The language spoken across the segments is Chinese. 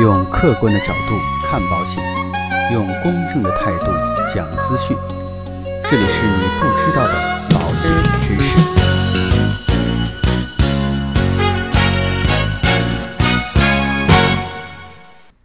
用客观的角度看保险，用公正的态度讲资讯。这里是你不知道的保险知识。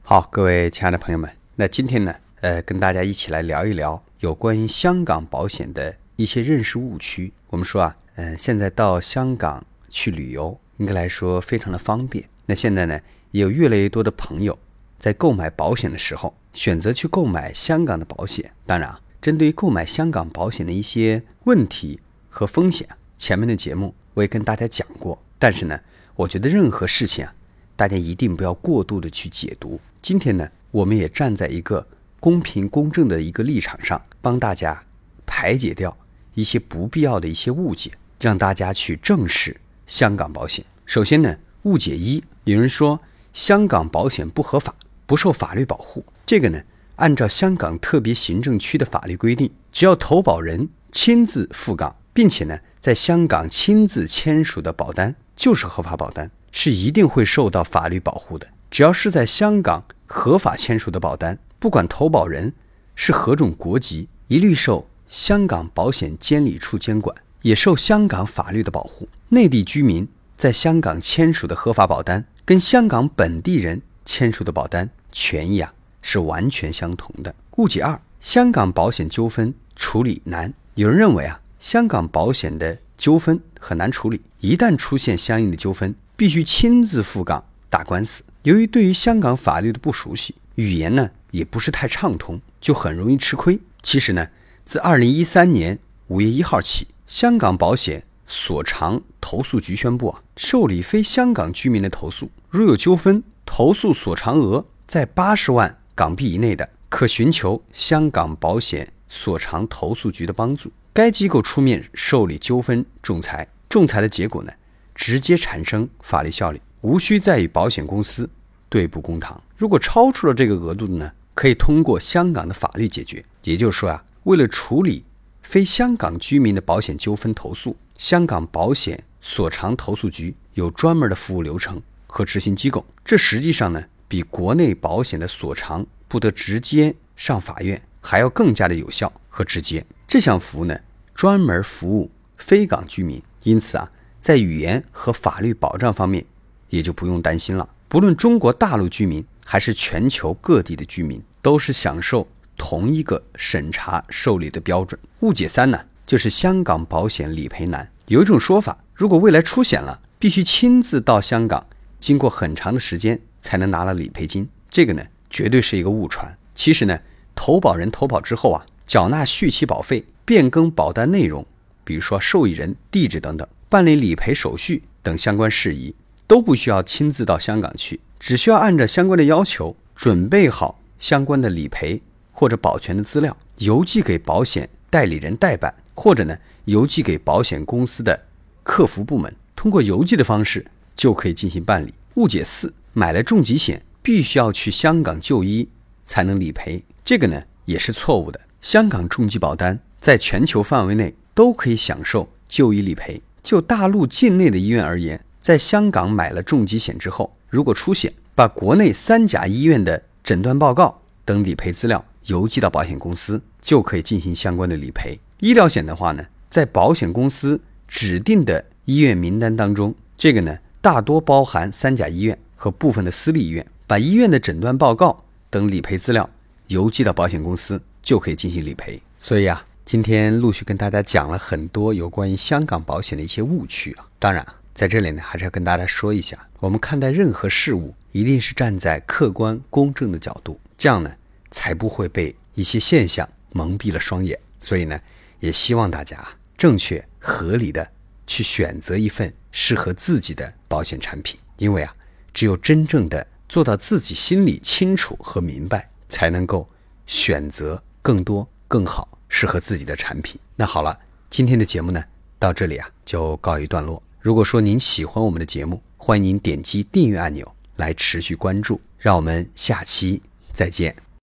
好，各位亲爱的朋友们，那今天呢，呃，跟大家一起来聊一聊有关于香港保险的一些认识误区。我们说啊，嗯、现在到香港去旅游，应该来说非常的方便。那现在呢，也有越来越多的朋友在购买保险的时候，选择去购买香港的保险。当然啊，针对于购买香港保险的一些问题和风险，前面的节目我也跟大家讲过。但是呢，我觉得任何事情啊，大家一定不要过度的去解读。今天呢，我们也站在一个公平公正的一个立场上，帮大家排解掉一些不必要的一些误解，让大家去正视香港保险。首先呢，误解一，有人说香港保险不合法，不受法律保护。这个呢，按照香港特别行政区的法律规定，只要投保人亲自赴港，并且呢，在香港亲自签署的保单就是合法保单，是一定会受到法律保护的。只要是在香港合法签署的保单，不管投保人是何种国籍，一律受香港保险监理处监管，也受香港法律的保护。内地居民在香港签署的合法保单，跟香港本地人签署的保单权益啊是完全相同的。误解二：香港保险纠纷处理难。有人认为啊，香港保险的纠纷很难处理，一旦出现相应的纠纷，必须亲自赴港打官司。由于对于香港法律的不熟悉，语言呢也不是太畅通，就很容易吃亏。其实呢，自二零一三年五月一号起，香港保险所长投诉局宣布啊，受理非香港居民的投诉，如有纠纷，投诉所偿额在八十万港币以内的，可寻求香港保险所长投诉局的帮助。该机构出面受理纠纷仲裁，仲裁的结果呢，直接产生法律效力，无需再与保险公司对簿公堂。如果超出了这个额度的呢，可以通过香港的法律解决。也就是说啊，为了处理非香港居民的保险纠纷投诉，香港保险所长投诉局有专门的服务流程和执行机构。这实际上呢，比国内保险的所长不得直接上法院还要更加的有效和直接。这项服务呢，专门服务非港居民，因此啊，在语言和法律保障方面也就不用担心了。不论中国大陆居民还是全球各地的居民，都是享受同一个审查受理的标准。误解三呢，就是香港保险理赔难。有一种说法，如果未来出险了，必须亲自到香港，经过很长的时间才能拿了理赔金。这个呢，绝对是一个误传。其实呢，投保人投保之后啊，缴纳续期保费、变更保单内容，比如说受益人地址等等，办理理赔手续等相关事宜，都不需要亲自到香港去，只需要按照相关的要求准备好相关的理赔或者保全的资料，邮寄给保险代理人代办，或者呢邮寄给保险公司的客服部门，通过邮寄的方式就可以进行办理。误解四：买了重疾险必须要去香港就医才能理赔，这个呢也是错误的。香港重疾保单在全球范围内都可以享受就医理赔。就大陆境内的医院而言，在香港买了重疾险之后，如果出险，把国内三甲医院的诊断报告等理赔资料邮寄到保险公司，就可以进行相关的理赔。医疗险的话呢，在保险公司指定的医院名单当中，这个呢大多包含三甲医院和部分的私立医院，把医院的诊断报告等理赔资料邮寄到保险公司，就可以进行理赔。所以啊，今天陆续跟大家讲了很多有关于香港保险的一些误区啊。当然，在这里呢，还是要跟大家说一下，我们看待任何事物，一定是站在客观公正的角度，这样呢，才不会被一些现象蒙蔽了双眼。所以呢，也希望大家，正确合理的去选择一份适合自己的保险产品，因为啊，只有真正的做到自己心里清楚和明白，才能够选择更多更好适合自己的产品。那好了，今天的节目呢，到这里啊就告一段落。如果说您喜欢我们的节目，欢迎您点击订阅按钮来持续关注。让我们下期再见。